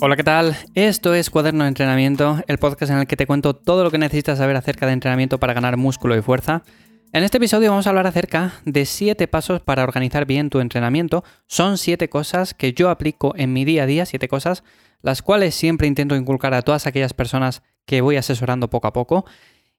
Hola, ¿qué tal? Esto es Cuaderno de Entrenamiento, el podcast en el que te cuento todo lo que necesitas saber acerca de entrenamiento para ganar músculo y fuerza. En este episodio vamos a hablar acerca de 7 pasos para organizar bien tu entrenamiento. Son 7 cosas que yo aplico en mi día a día, 7 cosas, las cuales siempre intento inculcar a todas aquellas personas que voy asesorando poco a poco.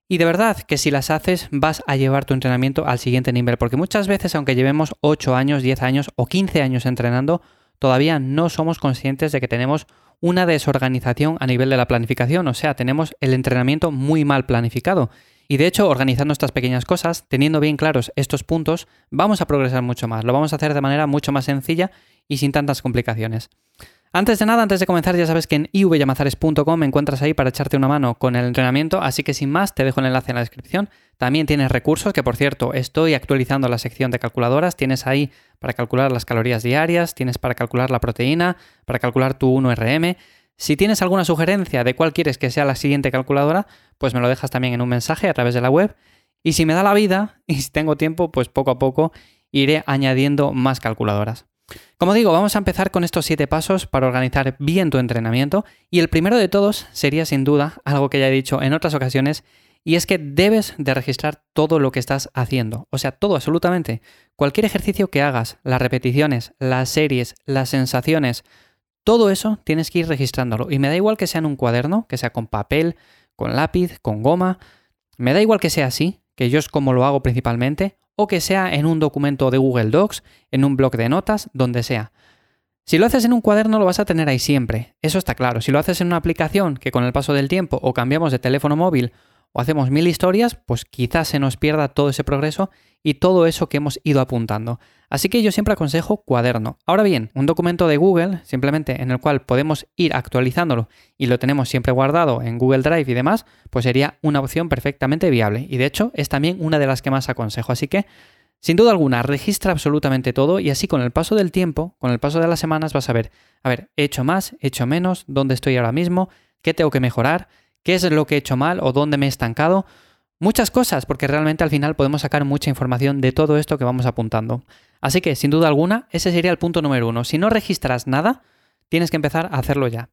Y de verdad que si las haces vas a llevar tu entrenamiento al siguiente nivel, porque muchas veces aunque llevemos 8 años, 10 años o 15 años entrenando, todavía no somos conscientes de que tenemos una desorganización a nivel de la planificación, o sea, tenemos el entrenamiento muy mal planificado. Y de hecho, organizando estas pequeñas cosas, teniendo bien claros estos puntos, vamos a progresar mucho más. Lo vamos a hacer de manera mucho más sencilla y sin tantas complicaciones. Antes de nada, antes de comenzar, ya sabes que en ivyamazares.com me encuentras ahí para echarte una mano con el entrenamiento, así que sin más, te dejo el enlace en la descripción. También tienes recursos, que por cierto, estoy actualizando la sección de calculadoras. Tienes ahí para calcular las calorías diarias, tienes para calcular la proteína, para calcular tu 1RM. Si tienes alguna sugerencia de cuál quieres que sea la siguiente calculadora, pues me lo dejas también en un mensaje a través de la web. Y si me da la vida y si tengo tiempo, pues poco a poco iré añadiendo más calculadoras. Como digo, vamos a empezar con estos siete pasos para organizar bien tu entrenamiento y el primero de todos sería sin duda algo que ya he dicho en otras ocasiones y es que debes de registrar todo lo que estás haciendo, o sea, todo absolutamente. Cualquier ejercicio que hagas, las repeticiones, las series, las sensaciones, todo eso tienes que ir registrándolo y me da igual que sea en un cuaderno, que sea con papel, con lápiz, con goma, me da igual que sea así, que yo es como lo hago principalmente, o que sea en un documento de Google Docs, en un blog de notas, donde sea. Si lo haces en un cuaderno lo vas a tener ahí siempre, eso está claro. Si lo haces en una aplicación que con el paso del tiempo o cambiamos de teléfono móvil o hacemos mil historias, pues quizás se nos pierda todo ese progreso y todo eso que hemos ido apuntando. Así que yo siempre aconsejo cuaderno. Ahora bien, un documento de Google, simplemente en el cual podemos ir actualizándolo y lo tenemos siempre guardado en Google Drive y demás, pues sería una opción perfectamente viable. Y de hecho es también una de las que más aconsejo. Así que, sin duda alguna, registra absolutamente todo y así con el paso del tiempo, con el paso de las semanas, vas a ver, a ver, he hecho más, he hecho menos, dónde estoy ahora mismo, qué tengo que mejorar, qué es lo que he hecho mal o dónde me he estancado. Muchas cosas, porque realmente al final podemos sacar mucha información de todo esto que vamos apuntando. Así que, sin duda alguna, ese sería el punto número uno. Si no registras nada, tienes que empezar a hacerlo ya.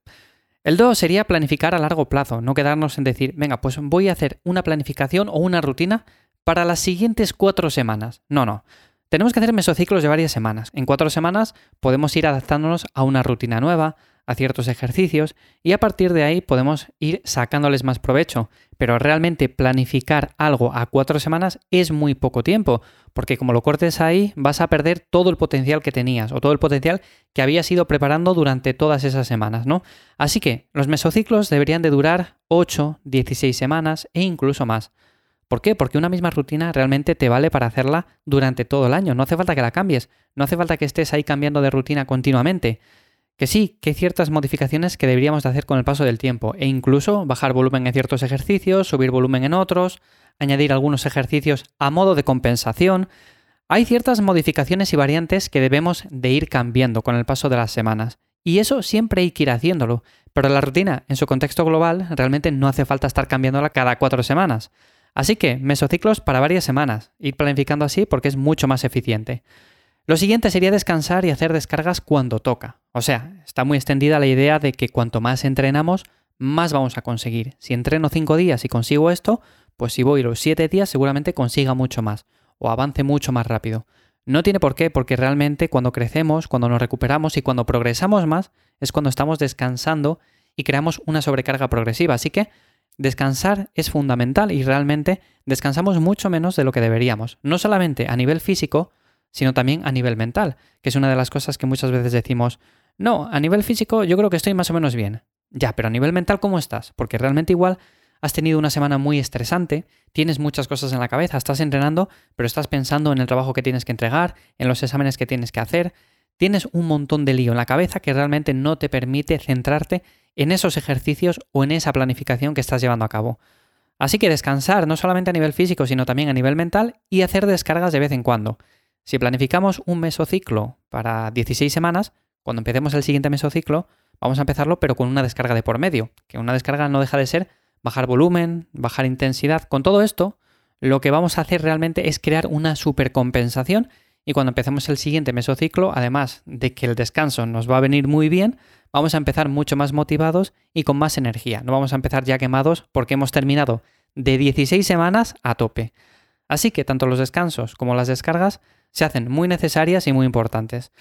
El dos sería planificar a largo plazo, no quedarnos en decir, venga, pues voy a hacer una planificación o una rutina para las siguientes cuatro semanas. No, no. Tenemos que hacer mesociclos de varias semanas. En cuatro semanas podemos ir adaptándonos a una rutina nueva, a ciertos ejercicios y a partir de ahí podemos ir sacándoles más provecho. Pero realmente planificar algo a cuatro semanas es muy poco tiempo, porque como lo cortes ahí vas a perder todo el potencial que tenías o todo el potencial que habías ido preparando durante todas esas semanas, ¿no? Así que los mesociclos deberían de durar 8, 16 semanas e incluso más. ¿Por qué? Porque una misma rutina realmente te vale para hacerla durante todo el año. No hace falta que la cambies, no hace falta que estés ahí cambiando de rutina continuamente. Que sí, que hay ciertas modificaciones que deberíamos de hacer con el paso del tiempo e incluso bajar volumen en ciertos ejercicios, subir volumen en otros, añadir algunos ejercicios a modo de compensación. Hay ciertas modificaciones y variantes que debemos de ir cambiando con el paso de las semanas. Y eso siempre hay que ir haciéndolo. Pero la rutina, en su contexto global, realmente no hace falta estar cambiándola cada cuatro semanas. Así que, mesociclos para varias semanas. Ir planificando así porque es mucho más eficiente. Lo siguiente sería descansar y hacer descargas cuando toca. O sea, está muy extendida la idea de que cuanto más entrenamos, más vamos a conseguir. Si entreno 5 días y consigo esto, pues si voy los 7 días seguramente consiga mucho más o avance mucho más rápido. No tiene por qué, porque realmente cuando crecemos, cuando nos recuperamos y cuando progresamos más, es cuando estamos descansando y creamos una sobrecarga progresiva. Así que descansar es fundamental y realmente descansamos mucho menos de lo que deberíamos. No solamente a nivel físico, sino también a nivel mental, que es una de las cosas que muchas veces decimos, no, a nivel físico yo creo que estoy más o menos bien. Ya, pero a nivel mental, ¿cómo estás? Porque realmente igual has tenido una semana muy estresante, tienes muchas cosas en la cabeza, estás entrenando, pero estás pensando en el trabajo que tienes que entregar, en los exámenes que tienes que hacer, tienes un montón de lío en la cabeza que realmente no te permite centrarte en esos ejercicios o en esa planificación que estás llevando a cabo. Así que descansar no solamente a nivel físico, sino también a nivel mental y hacer descargas de vez en cuando. Si planificamos un mesociclo para 16 semanas, cuando empecemos el siguiente mesociclo, vamos a empezarlo pero con una descarga de por medio, que una descarga no deja de ser bajar volumen, bajar intensidad. Con todo esto, lo que vamos a hacer realmente es crear una supercompensación y cuando empecemos el siguiente mesociclo, además de que el descanso nos va a venir muy bien, vamos a empezar mucho más motivados y con más energía. No vamos a empezar ya quemados porque hemos terminado de 16 semanas a tope. Así que tanto los descansos como las descargas se hacen muy necesarias y muy importantes.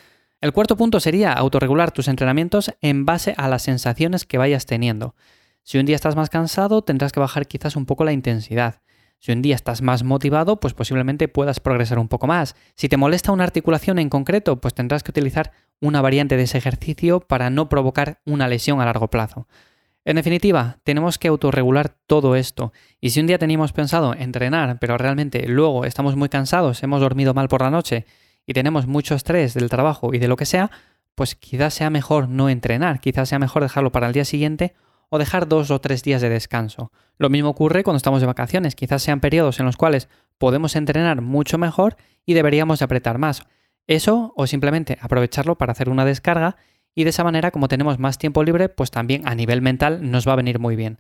El cuarto punto sería autorregular tus entrenamientos en base a las sensaciones que vayas teniendo. Si un día estás más cansado, tendrás que bajar quizás un poco la intensidad. Si un día estás más motivado, pues posiblemente puedas progresar un poco más. Si te molesta una articulación en concreto, pues tendrás que utilizar una variante de ese ejercicio para no provocar una lesión a largo plazo. En definitiva, tenemos que autorregular todo esto. Y si un día teníamos pensado entrenar, pero realmente luego estamos muy cansados, hemos dormido mal por la noche y tenemos mucho estrés del trabajo y de lo que sea, pues quizás sea mejor no entrenar, quizás sea mejor dejarlo para el día siguiente o dejar dos o tres días de descanso. Lo mismo ocurre cuando estamos de vacaciones, quizás sean periodos en los cuales podemos entrenar mucho mejor y deberíamos apretar más. Eso o simplemente aprovecharlo para hacer una descarga y de esa manera como tenemos más tiempo libre, pues también a nivel mental nos va a venir muy bien.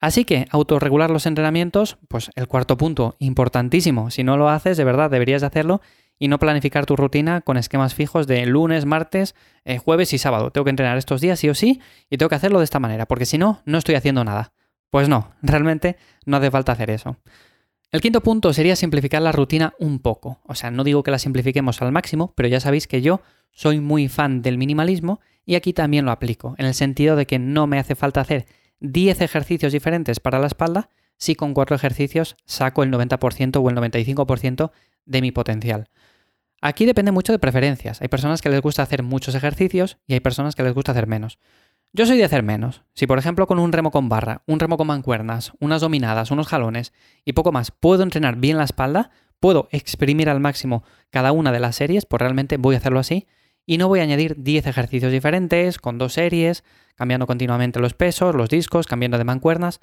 Así que autorregular los entrenamientos, pues el cuarto punto, importantísimo. Si no lo haces, de verdad deberías hacerlo y no planificar tu rutina con esquemas fijos de lunes, martes, eh, jueves y sábado. Tengo que entrenar estos días sí o sí y tengo que hacerlo de esta manera, porque si no, no estoy haciendo nada. Pues no, realmente no hace falta hacer eso. El quinto punto sería simplificar la rutina un poco. O sea, no digo que la simplifiquemos al máximo, pero ya sabéis que yo soy muy fan del minimalismo y aquí también lo aplico, en el sentido de que no me hace falta hacer 10 ejercicios diferentes para la espalda si con 4 ejercicios saco el 90% o el 95% de mi potencial. Aquí depende mucho de preferencias. Hay personas que les gusta hacer muchos ejercicios y hay personas que les gusta hacer menos. Yo soy de hacer menos. Si por ejemplo con un remo con barra, un remo con mancuernas, unas dominadas, unos jalones y poco más puedo entrenar bien la espalda, puedo exprimir al máximo cada una de las series, pues realmente voy a hacerlo así y no voy a añadir 10 ejercicios diferentes con dos series, cambiando continuamente los pesos, los discos, cambiando de mancuernas.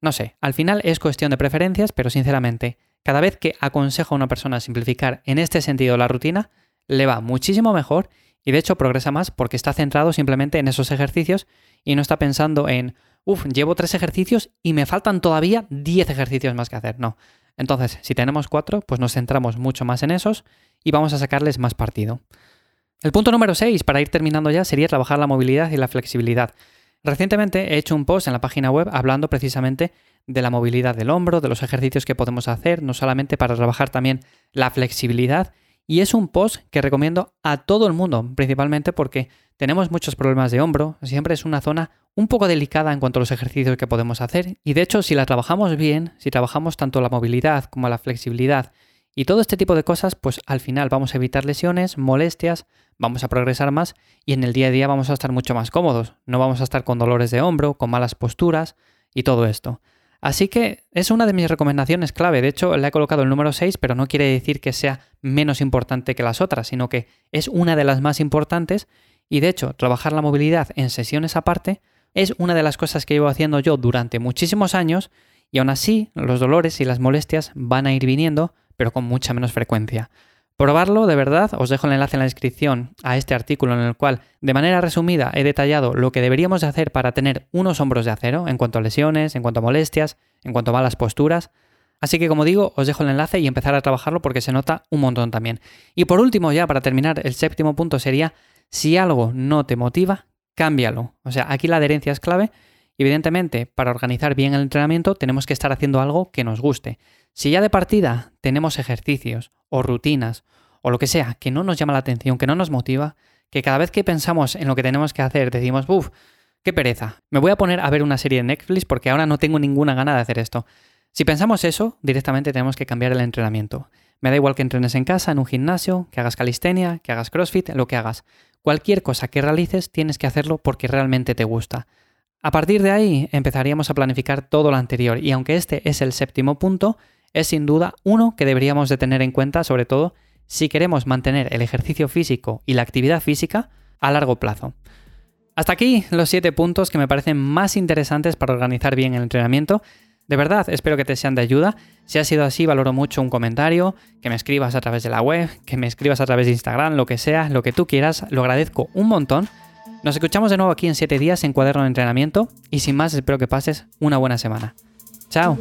No sé, al final es cuestión de preferencias, pero sinceramente, cada vez que aconsejo a una persona simplificar en este sentido la rutina, le va muchísimo mejor y de hecho progresa más porque está centrado simplemente en esos ejercicios y no está pensando en, uff, llevo tres ejercicios y me faltan todavía 10 ejercicios más que hacer. No. Entonces, si tenemos cuatro, pues nos centramos mucho más en esos y vamos a sacarles más partido. El punto número 6, para ir terminando ya, sería trabajar la movilidad y la flexibilidad. Recientemente he hecho un post en la página web hablando precisamente de la movilidad del hombro, de los ejercicios que podemos hacer, no solamente para trabajar también la flexibilidad. Y es un post que recomiendo a todo el mundo, principalmente porque tenemos muchos problemas de hombro, siempre es una zona un poco delicada en cuanto a los ejercicios que podemos hacer. Y de hecho, si la trabajamos bien, si trabajamos tanto la movilidad como la flexibilidad y todo este tipo de cosas, pues al final vamos a evitar lesiones, molestias, vamos a progresar más y en el día a día vamos a estar mucho más cómodos. No vamos a estar con dolores de hombro, con malas posturas y todo esto. Así que es una de mis recomendaciones clave. De hecho, le he colocado el número 6, pero no quiere decir que sea menos importante que las otras, sino que es una de las más importantes. Y de hecho, trabajar la movilidad en sesiones aparte es una de las cosas que llevo haciendo yo durante muchísimos años y aún así los dolores y las molestias van a ir viniendo, pero con mucha menos frecuencia. Probarlo, de verdad, os dejo el enlace en la descripción a este artículo en el cual, de manera resumida, he detallado lo que deberíamos de hacer para tener unos hombros de acero en cuanto a lesiones, en cuanto a molestias, en cuanto a malas posturas. Así que como digo, os dejo el enlace y empezar a trabajarlo porque se nota un montón también. Y por último, ya para terminar, el séptimo punto sería, si algo no te motiva, cámbialo. O sea, aquí la adherencia es clave. Evidentemente, para organizar bien el entrenamiento tenemos que estar haciendo algo que nos guste. Si ya de partida tenemos ejercicios o rutinas o lo que sea que no nos llama la atención, que no nos motiva, que cada vez que pensamos en lo que tenemos que hacer decimos, uff, qué pereza, me voy a poner a ver una serie de Netflix porque ahora no tengo ninguna gana de hacer esto. Si pensamos eso, directamente tenemos que cambiar el entrenamiento. Me da igual que entrenes en casa, en un gimnasio, que hagas calistenia, que hagas crossfit, lo que hagas. Cualquier cosa que realices tienes que hacerlo porque realmente te gusta. A partir de ahí empezaríamos a planificar todo lo anterior y aunque este es el séptimo punto, es sin duda uno que deberíamos de tener en cuenta, sobre todo si queremos mantener el ejercicio físico y la actividad física a largo plazo. Hasta aquí los siete puntos que me parecen más interesantes para organizar bien el entrenamiento. De verdad, espero que te sean de ayuda. Si ha sido así, valoro mucho un comentario, que me escribas a través de la web, que me escribas a través de Instagram, lo que sea, lo que tú quieras, lo agradezco un montón. Nos escuchamos de nuevo aquí en 7 días en Cuaderno de Entrenamiento y sin más espero que pases una buena semana. Chao.